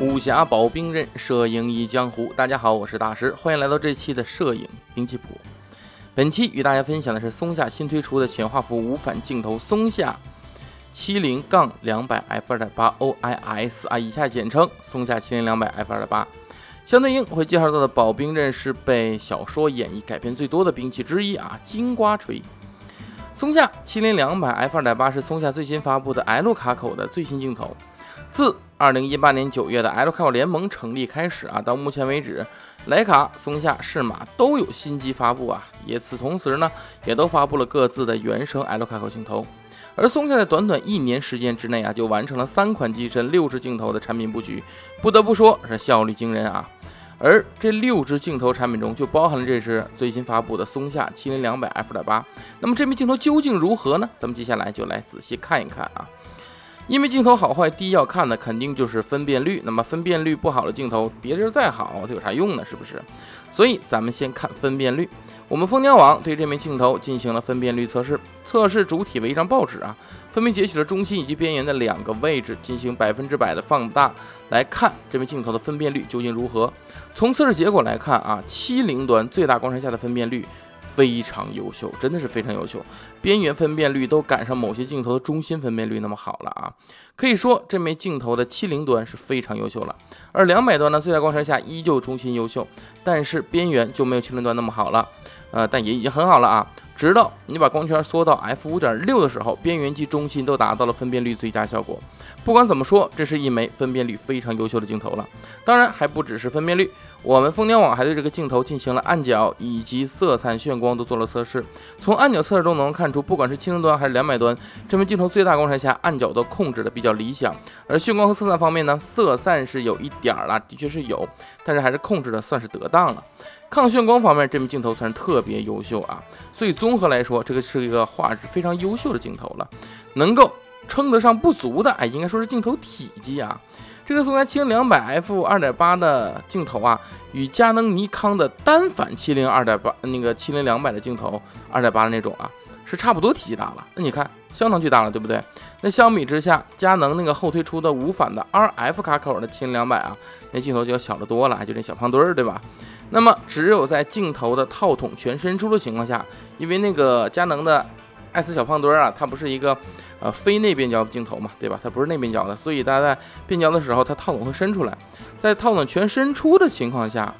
武侠保兵刃，摄影一江湖。大家好，我是大师，欢迎来到这期的摄影兵器谱。本期与大家分享的是松下新推出的全画幅无反镜头松下七零杠两百 f 二点八 OIS 啊，以下简称松下七零两百 f 二点八。相对应会介绍到的保兵刃是被小说演绎改编最多的兵器之一啊，金瓜锤。松下七零两百 f 二点八是松下最新发布的 L 卡口的最新镜头，自。二零一八年九月的 L 卡口联盟成立开始啊，到目前为止，徕卡、松下、适马都有新机发布啊，也此同时呢，也都发布了各自的原生 L 卡口镜头。而松下在短短一年时间之内啊，就完成了三款机身六支镜头的产品布局，不得不说是效率惊人啊。而这六支镜头产品中，就包含了这支最新发布的松下七零两百 f 点八。那么这枚镜头究竟如何呢？咱们接下来就来仔细看一看啊。因为镜头好坏，第一要看的肯定就是分辨率。那么分辨率不好的镜头，别人再好，它有啥用呢？是不是？所以咱们先看分辨率。我们蜂鸟网对这枚镜头进行了分辨率测试，测试主体为一张报纸啊，分别截取了中心以及边缘的两个位置，进行百分之百的放大，来看这枚镜头的分辨率究竟如何。从测试结果来看啊，七零端最大光圈下的分辨率。非常优秀，真的是非常优秀，边缘分辨率都赶上某些镜头的中心分辨率那么好了啊！可以说这枚镜头的七零端是非常优秀了，而两百端呢，最大光圈下依旧中心优秀，但是边缘就没有七零端那么好了，呃，但也已经很好了啊！直到你把光圈缩到 f 五点六的时候，边缘及中心都达到了分辨率最佳效果。不管怎么说，这是一枚分辨率非常优秀的镜头了。当然还不只是分辨率，我们蜂鸟网还对这个镜头进行了暗角以及色彩炫光都做了测试。从暗角测试中能看出，不管是七零端还是两百端，这枚镜头最大光圈下暗角都控制的比较理想。而炫光和色散方面呢，色散是有一点儿了，的确是有，但是还是控制的算是得当了。抗眩光方面，这枚镜头算是特别优秀啊，所以综合来说，这个是一个画质非常优秀的镜头了。能够称得上不足的，哎，应该说是镜头体积啊。这个松下七零两百 f 二点八的镜头啊，与佳能、尼康的单反七零二点八那个七零两百的镜头二点八的那种啊，是差不多体积大了。那你看，相当巨大了，对不对？那相比之下，佳能那个后推出的无反的 RF 卡口的七零两百啊，那镜头就要小得多了，就这小胖墩儿，对吧？那么，只有在镜头的套筒全伸出的情况下，因为那个佳能的爱思小胖墩儿啊，它不是一个呃非内变焦镜头嘛，对吧？它不是内变焦的，所以大家在变焦的时候，它套筒会伸出来。在套筒全伸出的情况下，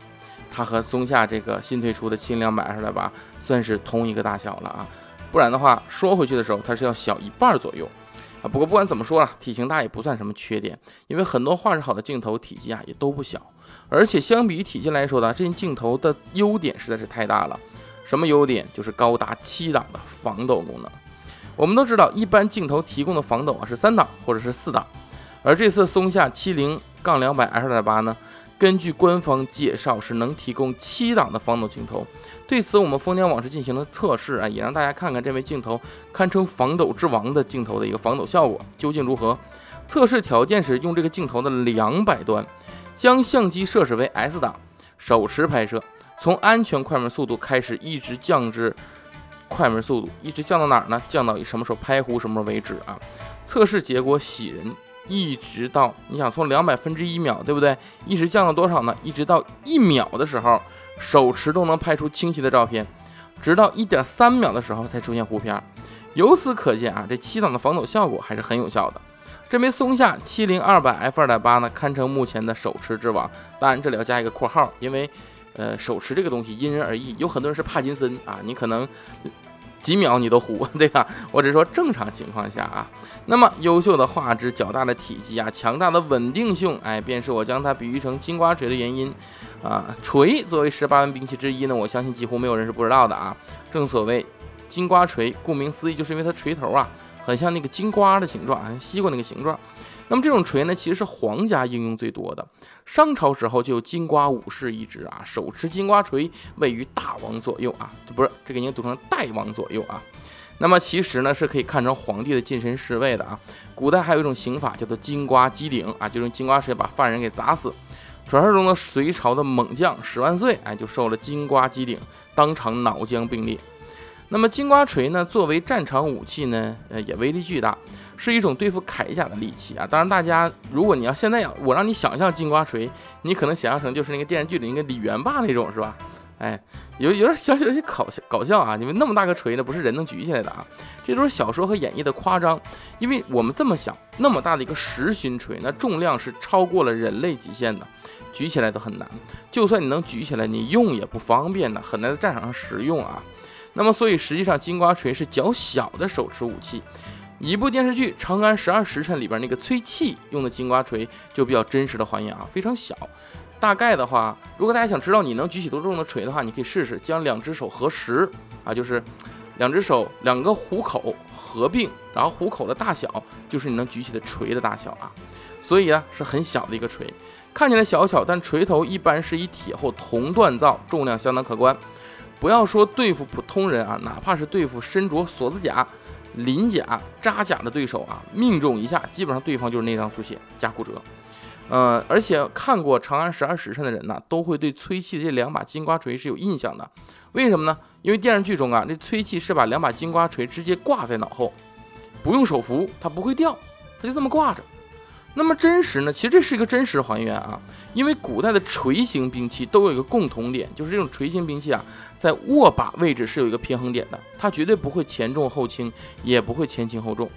它和松下这个新推出的七零两百二点八算是同一个大小了啊。不然的话，缩回去的时候，它是要小一半左右。啊，不过不管怎么说了，体型大也不算什么缺点，因为很多画质好的镜头体积啊也都不小，而且相比于体积来说呢，这件镜头的优点实在是太大了。什么优点？就是高达七档的防抖功能。我们都知道，一般镜头提供的防抖啊是三档或者是四档，而这次松下七零杠两百 f 二点八呢？根据官方介绍，是能提供七档的防抖镜头。对此，我们蜂鸟网是进行了测试啊，也让大家看看这枚镜头堪称防抖之王的镜头的一个防抖效果究竟如何。测试条件是用这个镜头的两百端，将相机设置为 S 档，手持拍摄，从安全快门速度开始，一直降至快门速度，一直降到哪儿呢？降到什么时候拍糊什么时候为止啊？测试结果喜人。一直到你想从两百分之一秒，对不对？一直降到多少呢？一直到一秒的时候，手持都能拍出清晰的照片，直到一点三秒的时候才出现糊片。由此可见啊，这七档的防抖效果还是很有效的。这枚松下七零二百 f 二点八呢，堪称目前的手持之王。当然这里要加一个括号，因为呃手持这个东西因人而异，有很多人是帕金森啊，你可能。几秒你都糊，对吧？我只是说正常情况下啊。那么优秀的画质、较大的体积啊、强大的稳定性，哎，便是我将它比喻成金瓜锤的原因啊。锤作为十八般兵器之一呢，我相信几乎没有人是不知道的啊。正所谓金瓜锤，顾名思义，就是因为它锤头啊，很像那个金瓜的形状，啊西瓜那个形状。那么这种锤呢，其实是皇家应用最多的。商朝时候就有金瓜武士一支啊，手持金瓜锤，位于大王左右啊，不是这个应该读成代王左右啊。那么其实呢，是可以看成皇帝的近身侍卫的啊。古代还有一种刑法叫做金瓜击顶啊，就用金瓜锤把犯人给砸死。传说中的隋朝的猛将十万岁，哎，就受了金瓜击顶，当场脑浆迸裂。那么金瓜锤呢，作为战场武器呢，呃，也威力巨大，是一种对付铠甲的利器啊。当然，大家如果你要现在要我让你想象金瓜锤，你可能想象成就是那个电视剧里那个李元霸那种，是吧？哎，有有点小小有些搞笑搞笑啊！因为那么大个锤呢，不是人能举起来的啊。这都是小说和演绎的夸张。因为我们这么想，那么大的一个实心锤，那重量是超过了人类极限的，举起来都很难。就算你能举起来，你用也不方便呢，很难在战场上使用啊。那么，所以实际上金瓜锤是较小的手持武器。一部电视剧《长安十二时辰》里边那个崔器用的金瓜锤就比较真实的还原啊，非常小。大概的话，如果大家想知道你能举起多重的锤的话，你可以试试将两只手合十啊，就是两只手两个虎口合并，然后虎口的大小就是你能举起的锤的大小啊。所以啊，是很小的一个锤，看起来小巧，但锤头一般是以铁或铜锻造，重量相当可观。不要说对付普通人啊，哪怕是对付身着锁子甲、鳞甲、扎甲的对手啊，命中一下，基本上对方就是内脏出血加骨折。呃，而且看过《长安十二时辰》的人呢，都会对崔器这两把金瓜锤是有印象的。为什么呢？因为电视剧中啊，这崔器是把两把金瓜锤直接挂在脑后，不用手扶，它不会掉，它就这么挂着。那么真实呢？其实这是一个真实还原啊，因为古代的锤形兵器都有一个共同点，就是这种锤形兵器啊，在握把位置是有一个平衡点的，它绝对不会前重后轻，也不会前轻后重。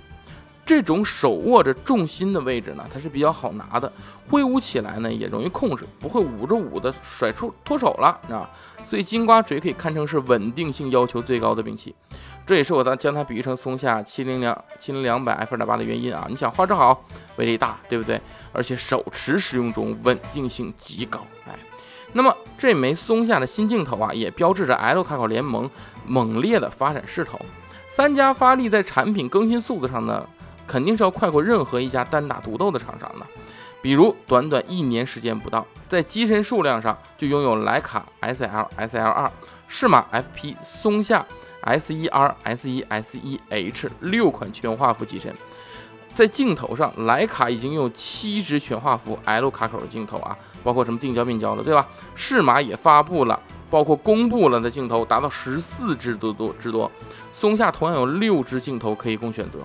这种手握着重心的位置呢，它是比较好拿的，挥舞起来呢也容易控制，不会捂着捂的甩出脱手了，知道吧？所以金瓜锤可以堪称是稳定性要求最高的兵器。这也是我将它比喻成松下七零两七零两百 F 二点八的原因啊！你想画质好，威力大，对不对？而且手持使用中稳定性极高，哎，那么这枚松下的新镜头啊，也标志着 L 卡口联盟猛烈的发展势头。三家发力在产品更新速度上呢，肯定是要快过任何一家单打独斗的厂商的。比如短短一年时间不到，在机身数量上就拥有徕卡 SL、SL 二、适马 FP、松下。S 一 R、S 一 S 一 H 六款全画幅机身，在镜头上，徕卡已经拥有七支全画幅 L 卡口的镜头啊，包括什么定焦、变焦的，对吧？适马也发布了，包括公布了的镜头达到十四支多多之多。松下同样有六支镜头可以供选择。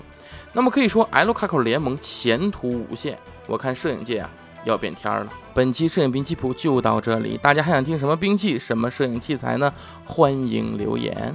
那么可以说，L 卡口联盟前途无限。我看摄影界啊要变天了。本期摄影兵器谱就到这里，大家还想听什么兵器、什么摄影器材呢？欢迎留言。